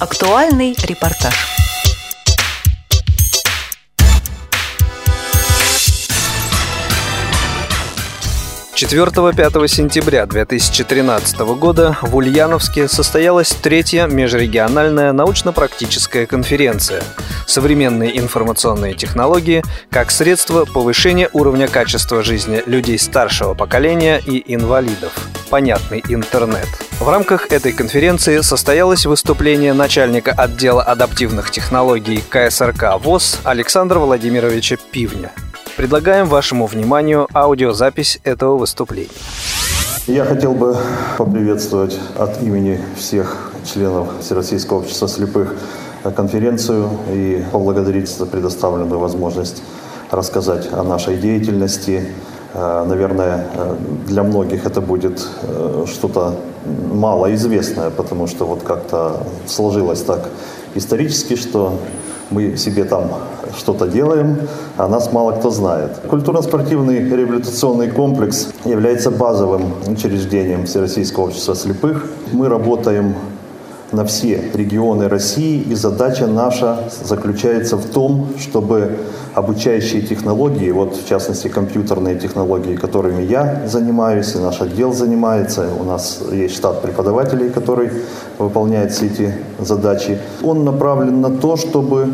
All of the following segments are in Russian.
Актуальный репортаж. 4-5 сентября 2013 года в Ульяновске состоялась третья межрегиональная научно-практическая конференция «Современные информационные технологии как средство повышения уровня качества жизни людей старшего поколения и инвалидов. Понятный интернет». В рамках этой конференции состоялось выступление начальника отдела адаптивных технологий КСРК ВОЗ Александра Владимировича Пивня. Предлагаем вашему вниманию аудиозапись этого выступления. Я хотел бы поприветствовать от имени всех членов Всероссийского общества слепых конференцию и поблагодарить за предоставленную возможность рассказать о нашей деятельности. Э, наверное, э, для многих это будет э, что-то малоизвестное, потому что вот как-то сложилось так исторически, что мы себе там что-то делаем, а нас мало кто знает. Культурно-спортивный реабилитационный комплекс является базовым учреждением Всероссийского общества слепых. Мы работаем на все регионы России, и задача наша заключается в том, чтобы обучающие технологии, вот в частности компьютерные технологии, которыми я занимаюсь, и наш отдел занимается, у нас есть штат преподавателей, который выполняет все эти задачи, он направлен на то, чтобы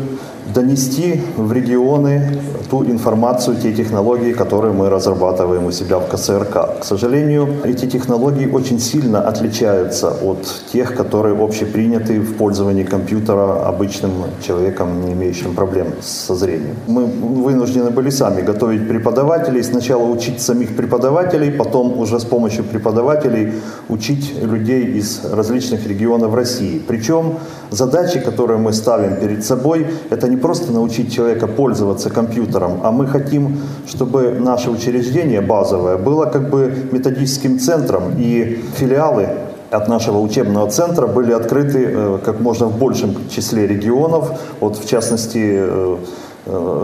донести в регионы ту информацию, те технологии, которые мы разрабатываем у себя в КСРК. К сожалению, эти технологии очень сильно отличаются от тех, которые общеприняты в пользовании компьютера обычным человеком, не имеющим проблем со зрением. Мы вынуждены были сами готовить преподавателей, сначала учить самих преподавателей, потом уже с помощью преподавателей учить людей из различных регионов России. Причем задачи, которые мы ставим перед собой, это не не просто научить человека пользоваться компьютером, а мы хотим, чтобы наше учреждение базовое было как бы методическим центром, и филиалы от нашего учебного центра были открыты э, как можно в большем числе регионов. Вот в частности э,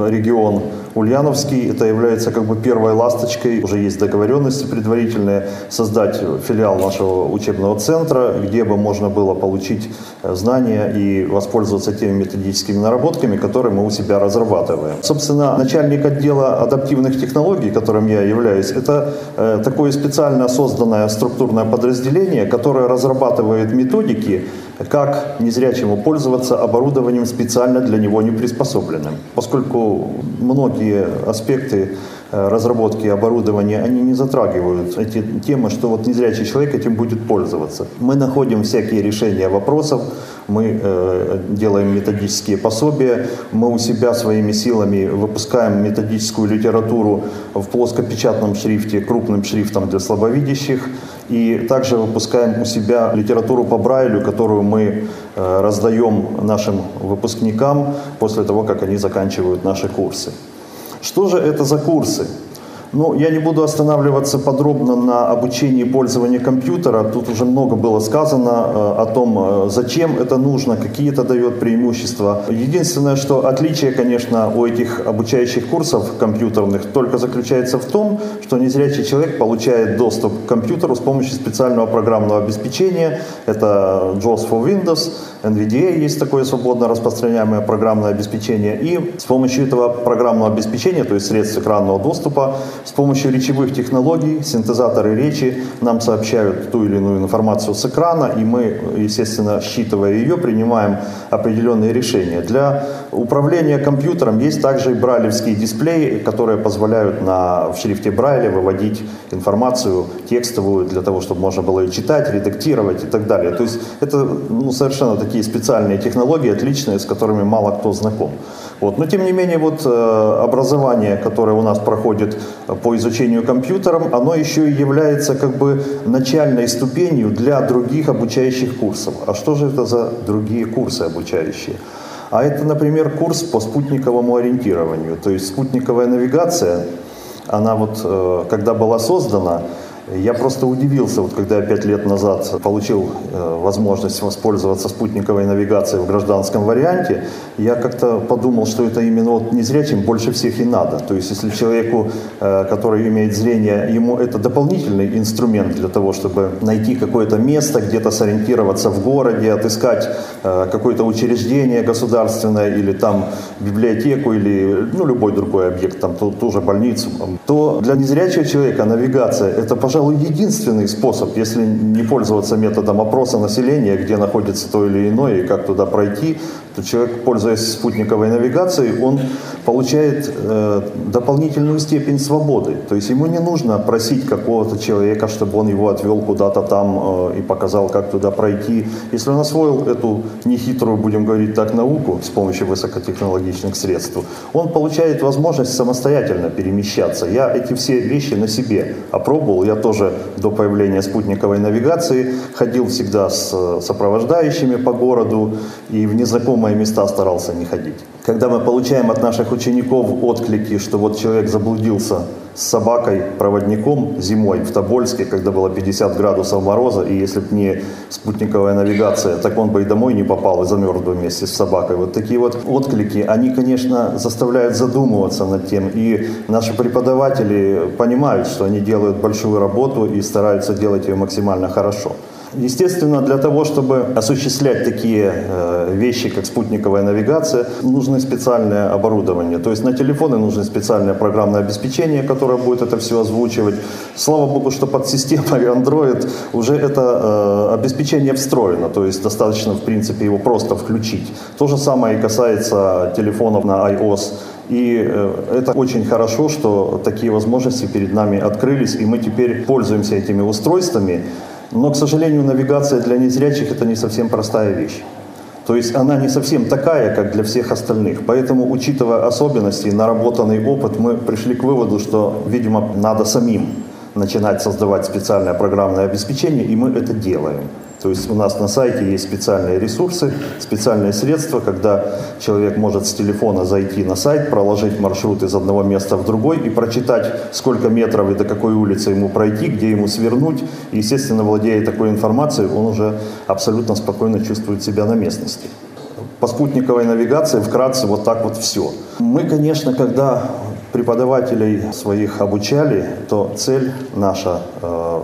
регион Ульяновский. Это является как бы первой ласточкой. Уже есть договоренности предварительные создать филиал нашего учебного центра, где бы можно было получить э, знания и воспользоваться теми методическими наработками, которые мы у себя разрабатываем. Собственно, начальник отдела адаптивных технологий, которым я являюсь, это э, такое специально созданное структурное подразделение, которое разрабатывает методики, как незрячему пользоваться оборудованием специально для него не приспособленным. Поскольку многие аспекты э, разработки оборудования, они не затрагивают эти темы, что вот незрячий человек этим будет пользоваться. Мы находим всякие решения вопросов, мы э, делаем методические пособия, мы у себя своими силами выпускаем методическую литературу в плоскопечатном шрифте, крупным шрифтом для слабовидящих, и также выпускаем у себя литературу по Брайлю, которую мы э, раздаем нашим выпускникам после того, как они заканчивают наши курсы. Что же это за курсы? Ну, я не буду останавливаться подробно на обучении пользования компьютера. Тут уже много было сказано э, о том, э, зачем это нужно, какие это дает преимущества. Единственное, что отличие, конечно, у этих обучающих курсов компьютерных только заключается в том, что незрячий человек получает доступ к компьютеру с помощью специального программного обеспечения. Это JAWS for Windows, NVDA есть такое свободно распространяемое программное обеспечение. И с помощью этого программного обеспечения, то есть средств экранного доступа, с помощью речевых технологий, синтезаторы речи нам сообщают ту или иную информацию с экрана, и мы, естественно, считывая ее, принимаем определенные решения. Для управления компьютером есть также и брайлевские дисплеи, которые позволяют на, в шрифте Брайля выводить информацию текстовую для того, чтобы можно было ее читать, редактировать и так далее. То есть это ну, совершенно такие специальные технологии, отличные, с которыми мало кто знаком. Вот. Но тем не менее, вот э, образование, которое у нас проходит по изучению компьютером, оно еще и является как бы начальной ступенью для других обучающих курсов. А что же это за другие курсы обучающие? А это, например, курс по спутниковому ориентированию. То есть спутниковая навигация, она вот, э, когда была создана, Я просто удивился, вот когда я пять лет назад получил э, возможность воспользоваться спутниковой навигацией в гражданском варианте, я как-то подумал, что это именно вот незрячим больше всех и надо. То есть если человеку, э, который имеет зрение, ему это дополнительный инструмент для того, чтобы найти какое-то место, где-то сориентироваться в городе, отыскать э, какое-то учреждение государственное или там библиотеку или ну, любой другой объект, там ту, ту же больницу, то для незрячего человека навигация это, пожалуйста, пожалуй, единственный способ, если не пользоваться методом опроса населения, где находится то или иное и как туда пройти, то человек, пользуясь спутниковой навигацией, он получает э, дополнительную степень свободы. То есть ему не нужно просить какого-то человека, чтобы он его отвел куда-то там э, и показал, как туда пройти. Если он освоил эту нехитрую, будем говорить так, науку с помощью высокотехнологичных средств, он получает возможность самостоятельно перемещаться. Я эти все вещи на себе опробовал. Я тоже до появления спутниковой навигации ходил всегда с э, сопровождающими по городу и в незнакомых знакомые места старался не ходить. Когда мы получаем от наших учеников отклики, что вот человек заблудился с собакой-проводником зимой в Тобольске, когда было 50 градусов мороза, и если бы не спутниковая навигация, так он бы и домой не попал и замерз бы вместе с собакой. Вот такие вот отклики, они, конечно, заставляют задумываться над тем. И наши преподаватели понимают, что они делают большую работу и стараются делать ее максимально хорошо. Естественно, для того, чтобы осуществлять такие э, вещи, как спутниковая навигация, нужно специальное оборудование. То есть на телефоны нужно специальное программное обеспечение, которое будет это все озвучивать. Слава богу, что под системой Android уже это э, обеспечение встроено, то есть достаточно, в принципе, его просто включить. То же самое и касается телефонов на iOS. И э, это очень хорошо, что такие возможности перед нами открылись, и мы теперь пользуемся этими устройствами. Но, к сожалению, навигация для незрячих это не совсем простая вещь. То есть она не совсем такая, как для всех остальных. Поэтому, учитывая особенности, наработанный опыт, мы пришли к выводу, что, видимо, надо самим начинать создавать специальное программное обеспечение, и мы это делаем. То есть у нас на сайте есть специальные ресурсы, специальные средства, когда человек может с телефона зайти на сайт, проложить маршрут из одного места в другой и прочитать, сколько метров и до какой улицы ему пройти, где ему свернуть. И, естественно, владея такой информацией, он уже абсолютно спокойно чувствует себя на местности. По спутниковой навигации вкратце вот так вот все. Мы, конечно, когда преподавателей своих обучали, то цель наша э,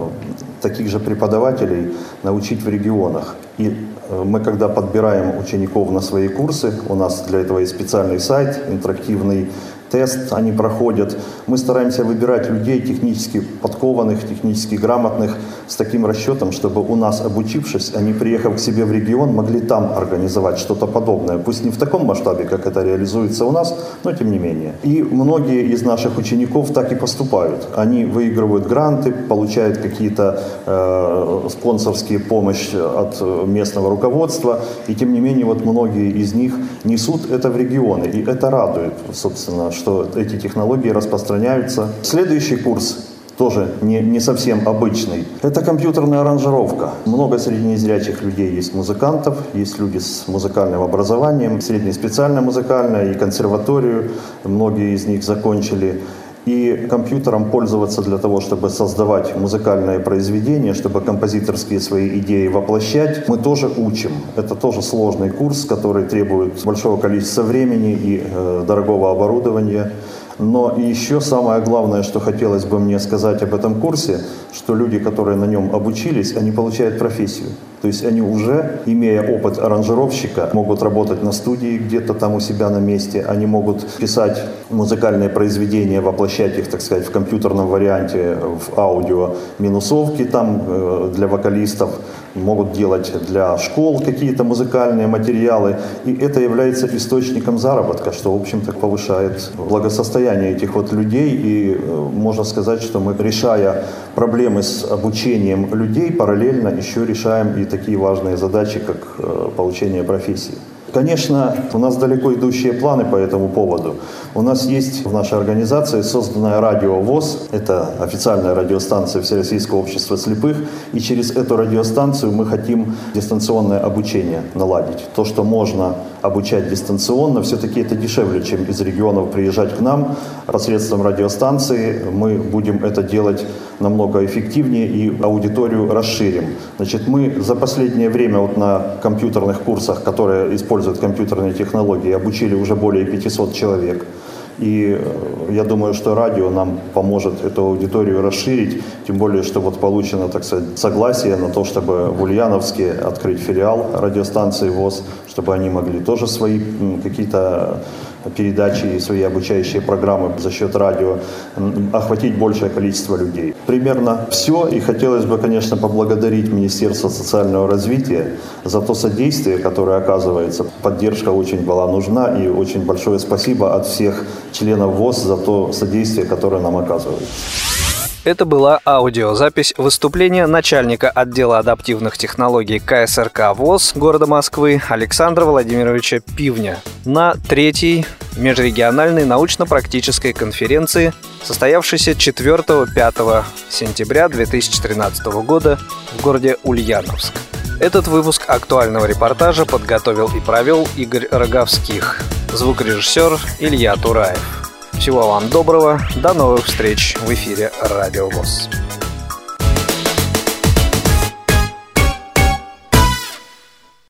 таких же преподавателей научить в регионах. И э, мы, когда подбираем учеников на свои курсы, у нас для этого есть специальный сайт, интерактивный тест они проходят. Мы стараемся выбирать людей технически подкованных, технически грамотных, с таким расчетом, чтобы у нас, обучившись, они, приехав к себе в регион, могли там организовать что-то подобное. Пусть не в таком масштабе, как это реализуется у нас, но тем не менее. И многие из наших учеников так и поступают. Они выигрывают гранты, получают какие-то э, спонсорские помощи от местного руководства, и тем не менее вот многие из них несут это в регионы, и это радует, собственно, что эти технологии распространяются. Следующий курс тоже не, не совсем обычный. Это компьютерная аранжировка. Много среднезрячих людей есть музыкантов, есть люди с музыкальным образованием, среднеспециальное музыкальное и консерваторию. Многие из них закончили и компьютером пользоваться для того, чтобы создавать музыкальное произведение, чтобы композиторские свои идеи воплощать, мы тоже учим. Это тоже сложный курс, который требует большого количества времени и э, дорогого оборудования. Но еще самое главное, что хотелось бы мне сказать об этом курсе, что люди, которые на нем обучились, они получают профессию. То есть они уже, имея опыт аранжировщика, могут работать на студии где-то там у себя на месте, они могут писать музыкальные произведения, воплощать их, так сказать, в компьютерном варианте, в аудио минусовки там э, для вокалистов, могут делать для школ какие-то музыкальные материалы. И это является источником заработка, что, в общем-то, повышает благосостояние этих вот людей. И э, можно сказать, что мы, решая проблемы с обучением людей, параллельно еще решаем и такие важные задачи, как э, получение профессии. Конечно, у нас далеко идущие планы по этому поводу. У нас есть в нашей организации созданная радио ВОЗ, это официальная радиостанция Всероссийского общества слепых, и через эту радиостанцию мы хотим дистанционное обучение наладить. То, что можно обучать дистанционно. Все-таки это дешевле, чем из регионов приезжать к нам. Посредством радиостанции мы будем это делать намного эффективнее и аудиторию расширим. Значит, мы за последнее время вот на компьютерных курсах, которые используют компьютерные технологии, обучили уже более 500 человек. И э, я думаю, что радио нам поможет эту аудиторию расширить, тем более, что вот получено, так сказать, согласие на то, чтобы в Ульяновске открыть филиал радиостанции ВОЗ, чтобы они могли тоже свои какие-то передачи свои обучающие программы за счет радио охватить большее количество людей. Примерно все. И хотелось бы, конечно, поблагодарить Министерство социального развития за то содействие, которое оказывается. Поддержка очень была нужна и очень большое спасибо от всех членов ВОЗ за то содействие, которое нам оказывают. Это была аудиозапись выступления начальника отдела адаптивных технологий КСРК ВОЗ города Москвы Александра Владимировича Пивня на третьей межрегиональной научно-практической конференции, состоявшейся 4-5 сентября 2013 года в городе Ульяновск. Этот выпуск актуального репортажа подготовил и провел Игорь Роговских, звукорежиссер Илья Тураев. Всего вам доброго, до новых встреч в эфире Радио ВОЗ.